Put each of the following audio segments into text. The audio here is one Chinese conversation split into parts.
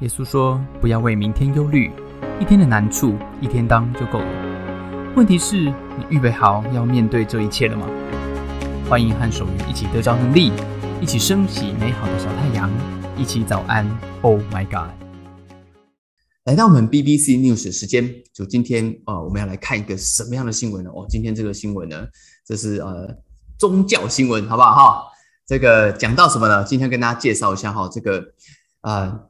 耶稣说：“不要为明天忧虑，一天的难处一天当就够了。问题是，你预备好要面对这一切了吗？”欢迎和守愚一起得着能力，一起升起美好的小太阳，一起早安。Oh my God！来到我们 BBC News 的时间，就今天啊，我们要来看一个什么样的新闻呢？哦，今天这个新闻呢，这是呃宗教新闻，好不好？哈，这个讲到什么呢？今天跟大家介绍一下哈，这个啊。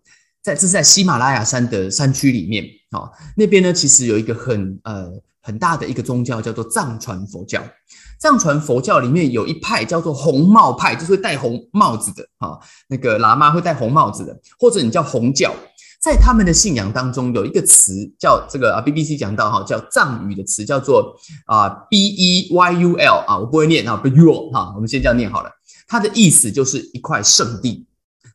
在这是在喜马拉雅山的山区里面，哦，那边呢其实有一个很呃很大的一个宗教叫做藏传佛教。藏传佛教里面有一派叫做红帽派，就是会戴红帽子的啊，那个喇嘛会戴红帽子的，或者你叫红教。在他们的信仰当中有一个词叫这个啊，BBC 讲到哈，叫藏语的词叫做啊 B E Y U L 啊，我不会念啊 b u l 哈，我们先这样念好了。它的意思就是一块圣地。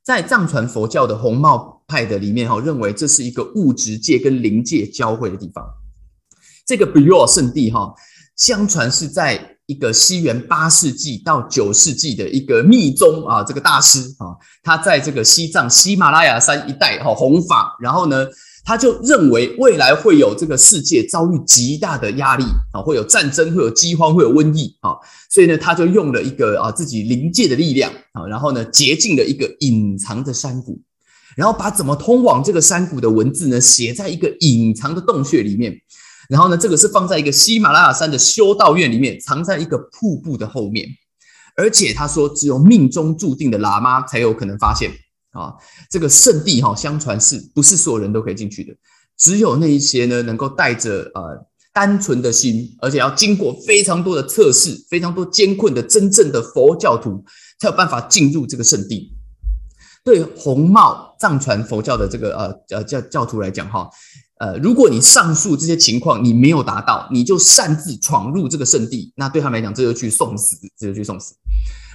在藏传佛教的红帽派的里面，哈，认为这是一个物质界跟灵界交汇的地方。这个 Bur 圣地，哈，相传是在一个西元八世纪到九世纪的一个密宗啊，这个大师啊，他在这个西藏喜马拉雅山一带哈弘法，然后呢。他就认为未来会有这个世界遭遇极大的压力啊，会有战争，会有饥荒，会有瘟疫啊，所以呢，他就用了一个啊自己灵界的力量啊，然后呢，捷径了一个隐藏的山谷，然后把怎么通往这个山谷的文字呢写在一个隐藏的洞穴里面，然后呢，这个是放在一个喜马拉雅山的修道院里面，藏在一个瀑布的后面，而且他说只有命中注定的喇嘛才有可能发现。啊，这个圣地哈，相传是不是所有人都可以进去的？只有那一些呢，能够带着呃单纯的心，而且要经过非常多的测试、非常多艰困的真正的佛教徒，才有办法进入这个圣地。对红帽藏传佛教的这个呃呃教教徒来讲哈，呃，如果你上述这些情况你没有达到，你就擅自闯入这个圣地，那对他们来讲，这就去送死，这就去送死。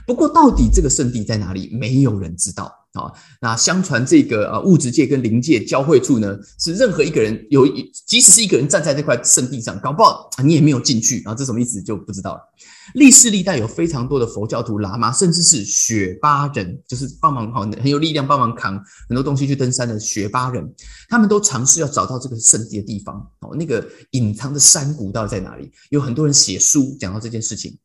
不过，到底这个圣地在哪里？没有人知道啊。那相传这个呃物质界跟灵界交汇处呢，是任何一个人有，即使是一个人站在这块圣地上，搞不好你也没有进去啊。这什么意思就不知道了。历世历代有非常多的佛教徒、喇嘛，甚至是雪巴人，就是帮忙哈很有力量帮忙扛很多东西去登山的雪巴人，他们都尝试要找到这个圣地的地方哦，那个隐藏的山谷到底在哪里？有很多人写书讲到这件事情。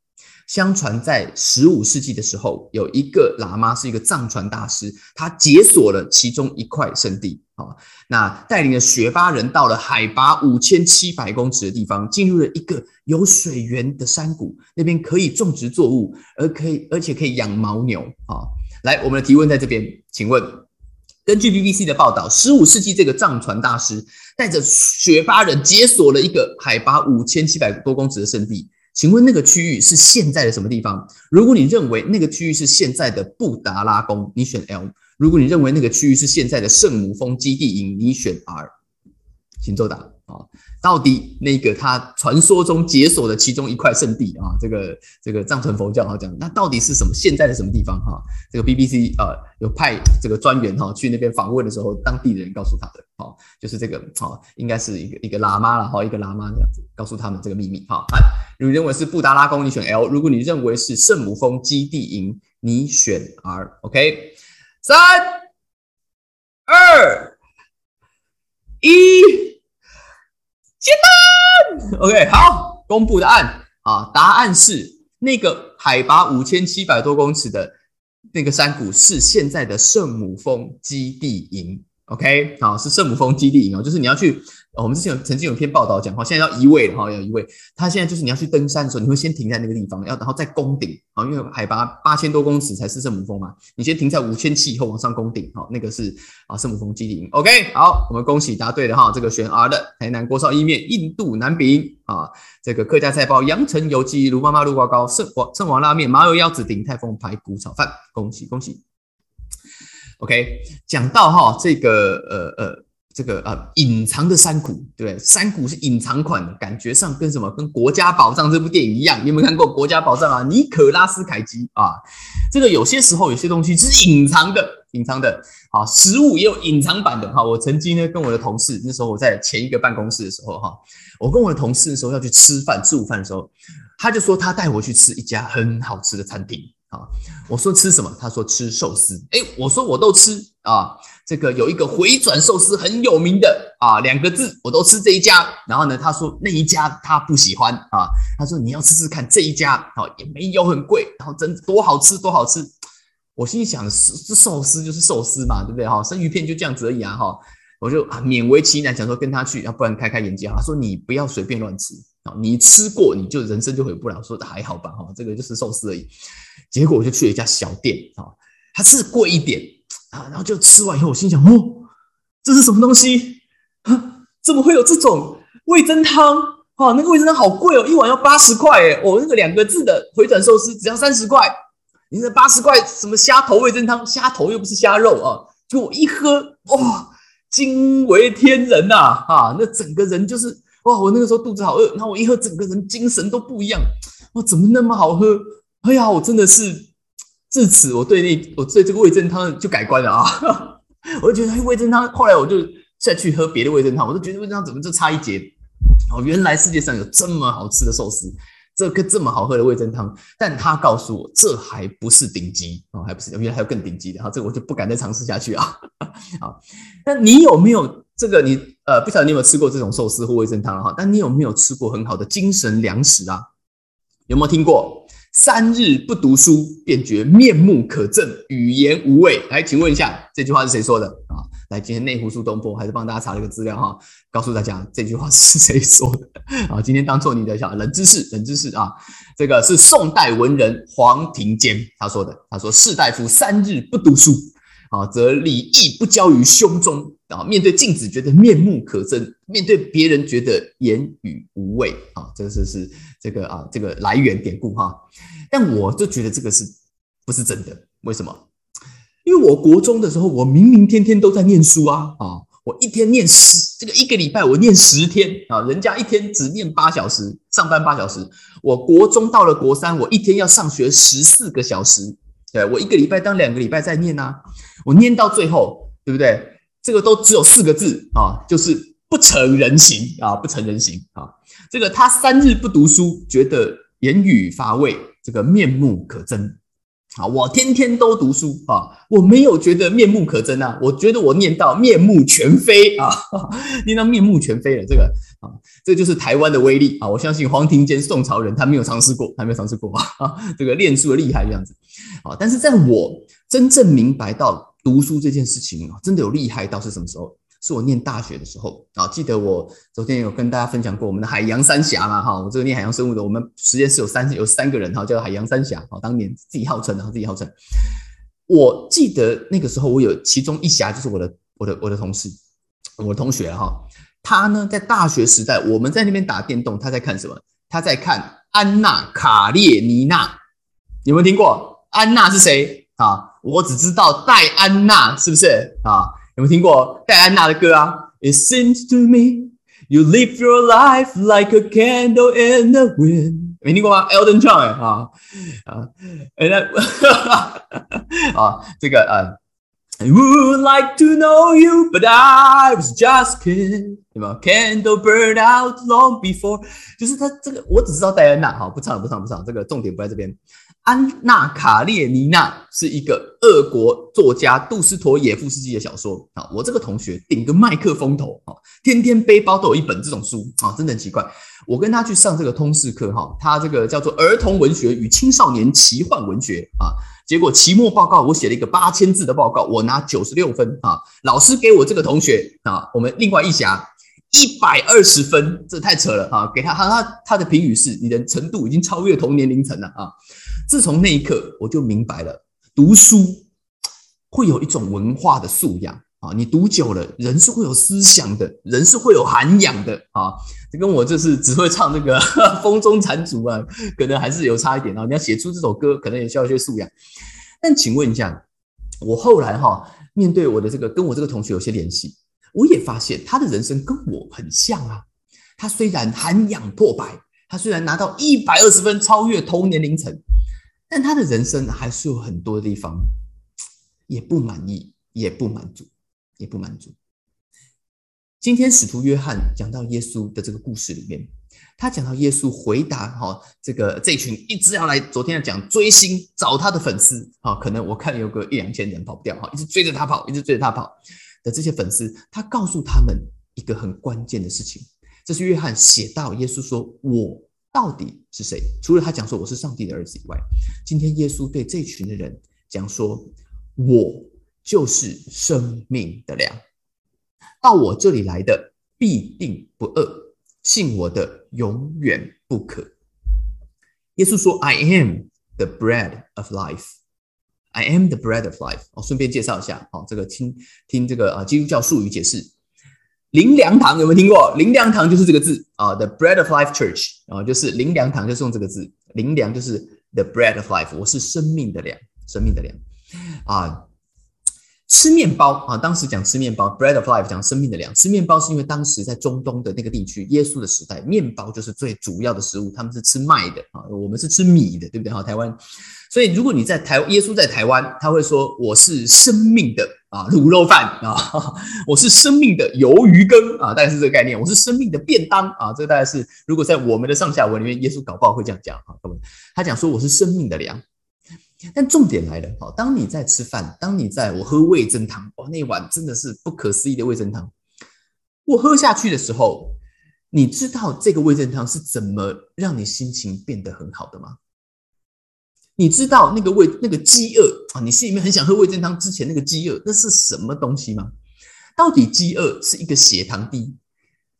相传在十五世纪的时候，有一个喇嘛是一个藏传大师，他解锁了其中一块圣地啊，那带领了雪巴人到了海拔五千七百公尺的地方，进入了一个有水源的山谷，那边可以种植作物，而可以而且可以养牦牛啊。来，我们的提问在这边，请问，根据 BBC 的报道，十五世纪这个藏传大师带着雪巴人解锁了一个海拔五千七百多公尺的圣地。请问那个区域是现在的什么地方？如果你认为那个区域是现在的布达拉宫，你选 L；如果你认为那个区域是现在的圣母峰基地营，你选 R。请作答啊！到底那个他传说中解锁的其中一块圣地啊，这个这个藏传佛教哈讲，那到底是什么？现在的什么地方哈？这个 BBC 呃有派这个专员哈去那边访问的时候，当地的人告诉他的哦，就是这个哦，应该是一个一个喇嘛了哈，一个喇嘛这样子告诉他们这个秘密哈。如果认为是布达拉宫，你选 L；如果你认为是圣母峰基地营，你选 R。OK，三二一。简单，OK，好，公布答案啊，答案是那个海拔五千七百多公尺的那个山谷是现在的圣母峰基地营，OK，好，是圣母峰基地营哦，就是你要去。我们之前有曾经有篇报道讲哈，现在要移位哈，要移位。他现在就是你要去登山的时候，你会先停在那个地方，要然后再攻顶啊，因为海拔八千多公尺才是圣母峰嘛。你先停在五千七以后往上攻顶，哈，那个是啊圣母峰基地。OK，好，我们恭喜答对了哈，这个选 R 的台南锅烧意面、印度南饼啊，这个客家菜包、阳城油鸡、卢妈妈、卢瓜糕、圣王圣王拉面、麻油腰子、鼎泰丰排骨炒饭，恭喜恭喜。OK，讲到哈这个呃呃。这个呃，隐藏的山谷，对山谷是隐藏款，感觉上跟什么？跟《国家宝藏》这部电影一样。你有没有看过《国家宝藏》啊？尼可拉斯凯奇啊，这个有些时候有些东西是隐藏的，隐藏的。啊，食物也有隐藏版的哈。我曾经呢跟我的同事，那时候我在前一个办公室的时候哈，我跟我的同事的时候要去吃饭，吃午饭的时候，他就说他带我去吃一家很好吃的餐厅啊。我说吃什么？他说吃寿司。哎，我说我都吃。啊，这个有一个回转寿司很有名的啊，两个字我都吃这一家。然后呢，他说那一家他不喜欢啊，他说你要吃吃看这一家，哦也没有很贵，然后真多好吃多好吃。我心想，是寿司就是寿司嘛，对不对哈？生鱼片就这样子而已啊哈。我就勉为其难想说跟他去，要不然开开眼界。他说你不要随便乱吃啊，你吃过你就人生就毁不了。说的还好吧哈，这个就是寿司而已。结果我就去了一家小店啊，它是贵一点啊，然后就吃完以后，我心想哦，这是什么东西啊？怎么会有这种味增汤啊？那个味增汤好贵哦，一碗要八十块诶，我那个两个字的回转寿司只要三十块。你那八十块什么虾头味增汤？虾头又不是虾肉啊！就我一喝，哇，惊为天人呐！啊，那整个人就是哇！我那个时候肚子好饿，然后我一喝，整个人精神都不一样。哇，怎么那么好喝？哎呀，我真的是自此我对那我对这个味增汤就改观了啊！我就觉得哎，味增汤。后来我就再去喝别的味增汤，我都觉得味增汤怎么就差一截？哦，原来世界上有这么好吃的寿司。这个这么好喝的味增汤，但他告诉我这还不是顶级哦，还不是，原来还有更顶级的哈，这个我就不敢再尝试下去啊。好，那你有没有这个？你呃，不晓得你有没有吃过这种寿司或味增汤哈？但你有没有吃过很好的精神粮食啊？有没有听过三日不读书便觉面目可憎，语言无味？来，请问一下，这句话是谁说的啊？来，今天内湖苏东坡还是帮大家查了一个资料哈，告诉大家这句话是谁说的 啊？今天当做你的小冷知识，冷知识啊，这个是宋代文人黄庭坚他说的。他说：“士大夫三日不读书啊，则礼义不交于胸中啊，面对镜子觉得面目可憎，面对别人觉得言语无味啊。”这个是是这个啊，这个来源典故哈。但我就觉得这个是不是真的？为什么？因为我国中的时候，我明明天天都在念书啊啊！我一天念十，这个一个礼拜我念十天啊，人家一天只念八小时，上班八小时。我国中到了国三，我一天要上学十四个小时，对我一个礼拜当两个礼拜在念呐，我念到最后，对不对？这个都只有四个字啊，就是不成人形啊，不成人形啊。这个他三日不读书，觉得言语乏味，这个面目可憎。啊，我天天都读书啊，我没有觉得面目可憎啊，我觉得我念到面目全非啊，念到面目全非了，这个啊，这就是台湾的威力啊！我相信黄庭坚宋朝人他没有尝试过，他没有尝试过啊，这个练书的厉害这样子啊，但是在我真正明白到读书这件事情啊，真的有厉害到是什么时候？是我念大学的时候啊，记得我昨天有跟大家分享过我们的海洋三峡嘛哈，我这个念海洋生物的，我们实验室有三有三个人哈，叫海洋三峡哈，当年自己号称的，自己号称。我记得那个时候我有其中一侠就是我的我的我的同事，我的同学哈，他呢在大学时代我们在那边打电动，他在看什么？他在看《安娜卡列尼娜》，有没有听过？安娜是谁啊？我只知道戴安娜，是不是啊？有没有听过戴安娜的歌啊？It seems to me you live your life like a candle in the wind。没听过吗？Elton John 啊啊，哎那啊这个呃，I would like to know you, but I was just kidding。对吗？Candle burned out long before。就是他这个，我只知道戴安娜，哈，不唱了，不唱，不唱，这个重点不在这边。安娜卡列尼娜是一个俄国作家杜斯妥也夫斯基的小说啊。我这个同学顶个麦克风头啊，天天背包都有一本这种书啊，真的很奇怪。我跟他去上这个通识课哈，他这个叫做儿童文学与青少年奇幻文学啊。结果期末报告我写了一个八千字的报告，我拿九十六分啊。老师给我这个同学啊，我们另外一峡一百二十分，这太扯了啊！给他他他他的评语是：你的程度已经超越同年龄层了啊。自从那一刻，我就明白了，读书会有一种文化的素养啊！你读久了，人是会有思想的，人是会有涵养的啊！这跟我就是只会唱那个《风中残烛》啊，可能还是有差一点啊！你要写出这首歌，可能也需要一些素养。但请问一下，我后来哈面对我的这个跟我这个同学有些联系，我也发现他的人生跟我很像啊！他虽然涵养破百，他虽然拿到一百二十分，超越同年龄层。但他的人生还是有很多地方也不满意，也不满足，也不满足。今天使徒约翰讲到耶稣的这个故事里面，他讲到耶稣回答哈，这个这群一直要来，昨天要讲追星找他的粉丝哈，可能我看有个一两千人跑不掉哈，一直追着他跑，一直追着他跑的这些粉丝，他告诉他们一个很关键的事情，这是约翰写到耶稣说：“我到底是谁？”除了他讲说我是上帝的儿子以外，今天耶稣对这群的人讲说：“我就是生命的粮，到我这里来的必定不饿。”信我的永远不可。耶稣说：“I am the bread of life. I am the bread of life。”哦，顺便介绍一下，哦，这个听听这个啊，基督教术语解释，灵粮堂有没有听过？灵粮堂就是这个字啊，the bread of life church 啊，就是灵粮堂就是用这个字，灵粮就是 the bread of life，我是生命的粮，生命的粮啊。吃面包啊！当时讲吃面包，bread of life，讲生命的粮。吃面包是因为当时在中东的那个地区，耶稣的时代，面包就是最主要的食物。他们是吃麦的啊，我们是吃米的，对不对？哈，台湾。所以如果你在台，耶稣在台湾，他会说：“我是生命的啊卤肉饭啊，我是生命的鱿鱼羹啊。”大概是这个概念。我是生命的便当啊，这个大概是如果在我们的上下文里面，耶稣搞不好会这样讲啊，各位。他讲说：“我是生命的粮。”但重点来了，好，当你在吃饭，当你在我喝味增汤，哇，那碗真的是不可思议的味增汤。我喝下去的时候，你知道这个味增汤是怎么让你心情变得很好的吗？你知道那个味那个饥饿啊，你心里面很想喝味增汤之前那个饥饿，那是什么东西吗？到底饥饿是一个血糖低，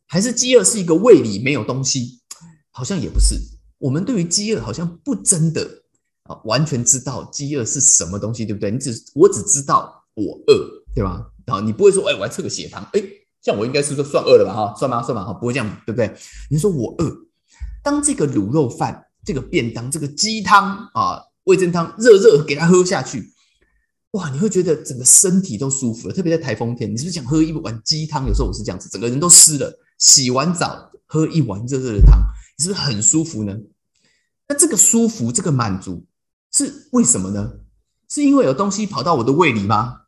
还是饥饿是一个胃里没有东西？好像也不是。我们对于饥饿好像不真的。啊，完全知道饥饿是什么东西，对不对？你只我只知道我饿，对吧？然后你不会说，哎，我要测个血糖，哎，像我应该是说算饿了吧？哈，算吧？算吧？哈，不会这样，对不对？你说我饿，当这个卤肉饭、这个便当、这个鸡汤啊、味噌汤热热给它喝下去，哇，你会觉得整个身体都舒服了。特别在台风天，你是不是想喝一碗鸡汤？有时候我是这样子，整个人都湿了，洗完澡喝一碗热热的汤，你是不是很舒服呢？那这个舒服，这个满足。是为什么呢？是因为有东西跑到我的胃里吗？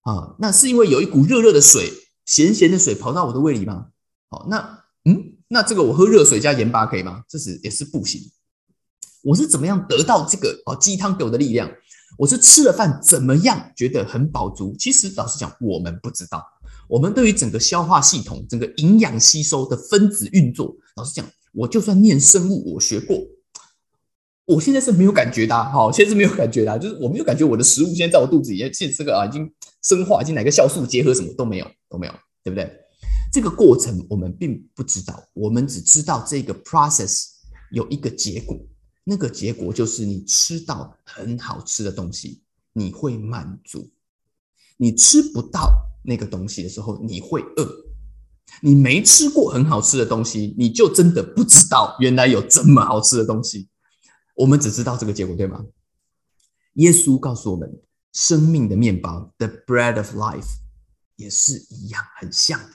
啊，那是因为有一股热热的水、咸咸的水跑到我的胃里吗？好，那嗯，那这个我喝热水加盐巴可以吗？这是也是不行。我是怎么样得到这个哦鸡汤给我的力量？我是吃了饭怎么样觉得很饱足？其实老实讲，我们不知道。我们对于整个消化系统、整个营养吸收的分子运作，老实讲，我就算念生物，我学过。我现在是没有感觉的，好，现在是没有感觉的，就是我没有感觉我的食物现在在我肚子里面，现在这个啊已经生化，已经哪个酵素结合什么都没有，都没有，对不对？这个过程我们并不知道，我们只知道这个 process 有一个结果，那个结果就是你吃到很好吃的东西，你会满足；你吃不到那个东西的时候，你会饿；你没吃过很好吃的东西，你就真的不知道原来有这么好吃的东西。我们只知道这个结果，对吗？耶稣告诉我们，生命的面包，the bread of life，也是一样，很像的。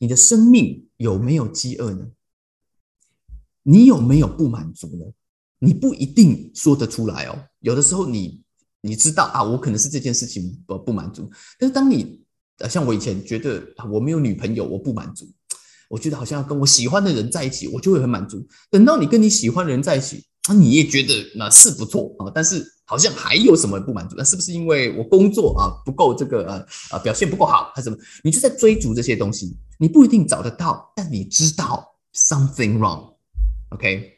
你的生命有没有饥饿呢？你有没有不满足呢？你不一定说得出来哦。有的时候，你你知道啊，我可能是这件事情不不满足。但是当你像我以前觉得啊我没有女朋友，我不满足。我觉得好像要跟我喜欢的人在一起，我就会很满足。等到你跟你喜欢的人在一起，你也觉得那是不错啊，但是好像还有什么不满足？那是不是因为我工作啊不够这个呃呃表现不够好，还是什么？你就在追逐这些东西，你不一定找得到，但你知道 something wrong，OK？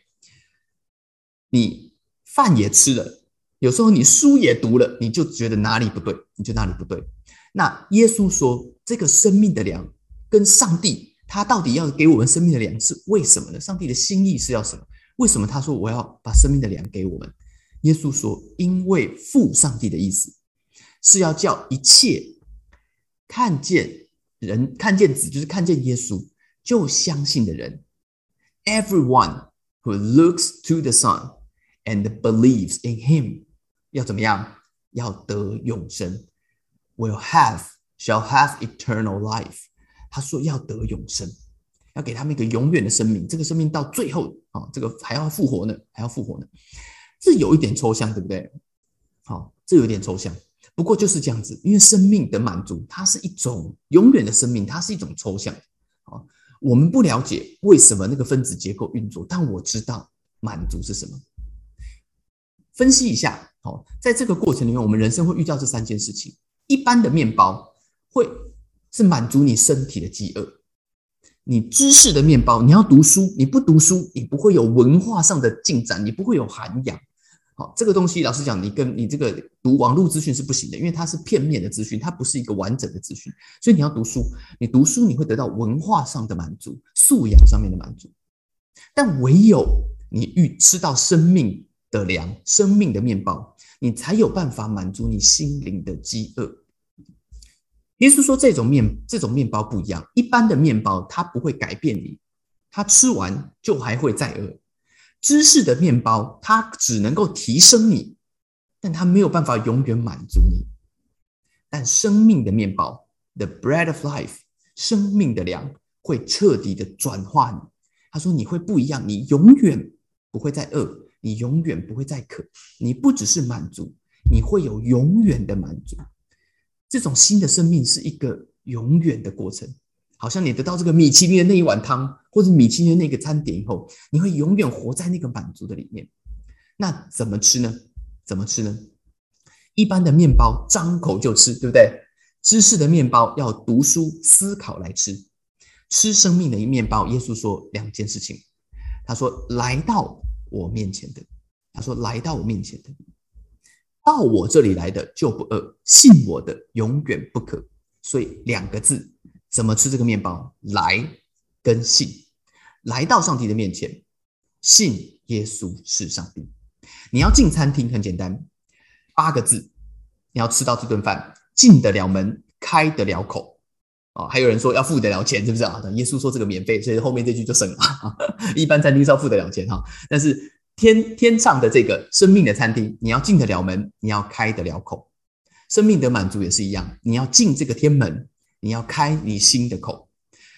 你饭也吃了，有时候你书也读了，你就觉得哪里不对，你就哪里不对。那耶稣说，这个生命的粮跟上帝他到底要给我们生命的粮是为什么呢？上帝的心意是要什么？为什么他说我要把生命的粮给我们？耶稣说：“因为父上帝的意思是要叫一切看见人、看见子，就是看见耶稣就相信的人，everyone who looks to the Son and believes in Him，要怎么样？要得永生，will have shall have eternal life。他说要得永生。”要给他们一个永远的生命，这个生命到最后啊，这个还要复活呢，还要复活呢。这有一点抽象，对不对？好，这有点抽象。不过就是这样子，因为生命的满足，它是一种永远的生命，它是一种抽象。好，我们不了解为什么那个分子结构运作，但我知道满足是什么。分析一下，好，在这个过程里面，我们人生会遇到这三件事情。一般的面包会是满足你身体的饥饿，你知识的面包，你要读书，你不读书，你不会有文化上的进展，你不会有涵养。好，这个东西老实讲，你跟你这个读网络资讯是不行的，因为它是片面的资讯，它不是一个完整的资讯。所以你要读书，你读书你会得到文化上的满足，素养上面的满足。但唯有你遇吃到生命的粮，生命的面包，你才有办法满足你心灵的饥饿。耶稣说，这种面这种面包不一样，一般的面包它不会改变你，它吃完就还会再饿。知识的面包，它只能够提升你，但它没有办法永远满足你。但生命的面包，the bread of life，生命的粮会彻底的转化你。他说你会不一样，你永远不会再饿，你永远不会再渴，你不只是满足，你会有永远的满足。这种新的生命是一个永远的过程。好像你得到这个米其林的那一碗汤，或者米其林的那个餐点以后，你会永远活在那个满足的里面。那怎么吃呢？怎么吃呢？一般的面包张口就吃，对不对？知识的面包要读书思考来吃。吃生命的一面包，耶稣说两件事情。他说：“来到我面前的，他说来到我面前的，到我这里来的就不饿，信我的永远不可。”所以两个字。怎么吃这个面包？来跟信，来到上帝的面前，信耶稣是上帝。你要进餐厅很简单，八个字，你要吃到这顿饭，进得了门，开得了口。哦，还有人说要付得了钱，是不是啊？耶稣说这个免费，所以后面这句就省了。一般餐厅是要付得了钱哈，但是天天上的这个生命的餐厅，你要进得了门，你要开得了口。生命的满足也是一样，你要进这个天门。你要开你心的口，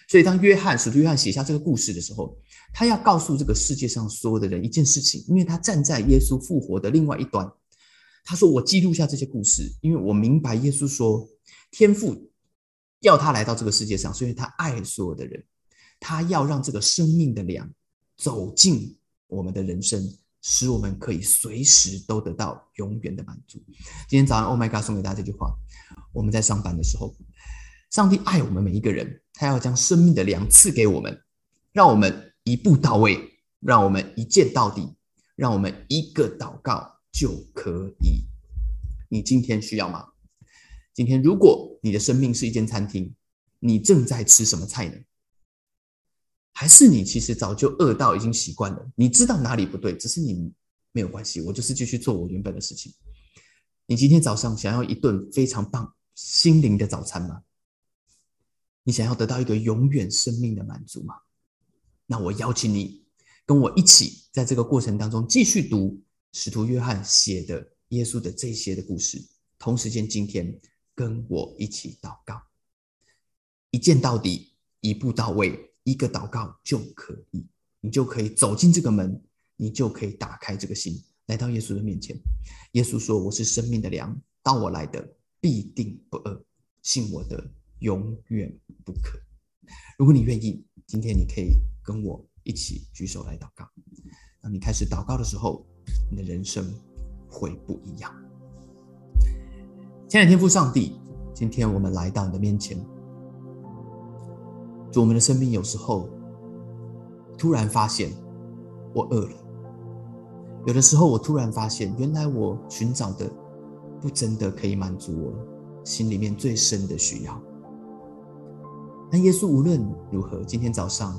所以当约翰使徒约翰写下这个故事的时候，他要告诉这个世界上所有的人一件事情，因为他站在耶稣复活的另外一端。他说：“我记录下这些故事，因为我明白耶稣说，天父要他来到这个世界上，所以他爱所有的人，他要让这个生命的粮走进我们的人生，使我们可以随时都得到永远的满足。”今天早上，Oh my God，送给大家这句话：我们在上班的时候。上帝爱我们每一个人，他要将生命的粮赐给我们，让我们一步到位，让我们一见到底，让我们一个祷告就可以。你今天需要吗？今天如果你的生命是一间餐厅，你正在吃什么菜呢？还是你其实早就饿到已经习惯了？你知道哪里不对，只是你没有关系，我就是继续做我原本的事情。你今天早上想要一顿非常棒心灵的早餐吗？你想要得到一个永远生命的满足吗？那我邀请你跟我一起，在这个过程当中继续读使徒约翰写的耶稣的这些的故事。同时间，今天跟我一起祷告，一见到底，一步到位，一个祷告就可以，你就可以走进这个门，你就可以打开这个心，来到耶稣的面前。耶稣说：“我是生命的粮，到我来的必定不饿，信我的。”永远不可。如果你愿意，今天你可以跟我一起举手来祷告。当你开始祷告的时候，你的人生会不一样。亲爱的天父上帝，今天我们来到你的面前。我们的生命有时候突然发现我饿了；有的时候我突然发现，原来我寻找的不真的可以满足我心里面最深的需要。但耶稣无论如何，今天早上，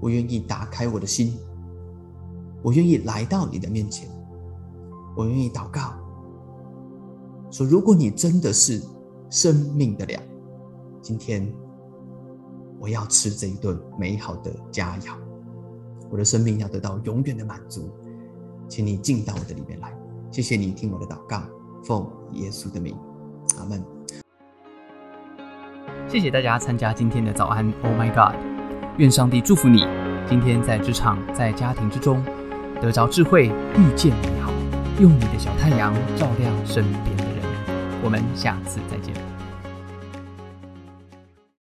我愿意打开我的心，我愿意来到你的面前，我愿意祷告，说：如果你真的是生命的粮，今天我要吃这一顿美好的佳肴，我的生命要得到永远的满足，请你进到我的里面来。谢谢你听我的祷告，奉耶稣的名，阿门。谢谢大家参加今天的早安，Oh my God！愿上帝祝福你，今天在职场、在家庭之中得着智慧，遇见美好，用你的小太阳照亮身边的人。我们下次再见。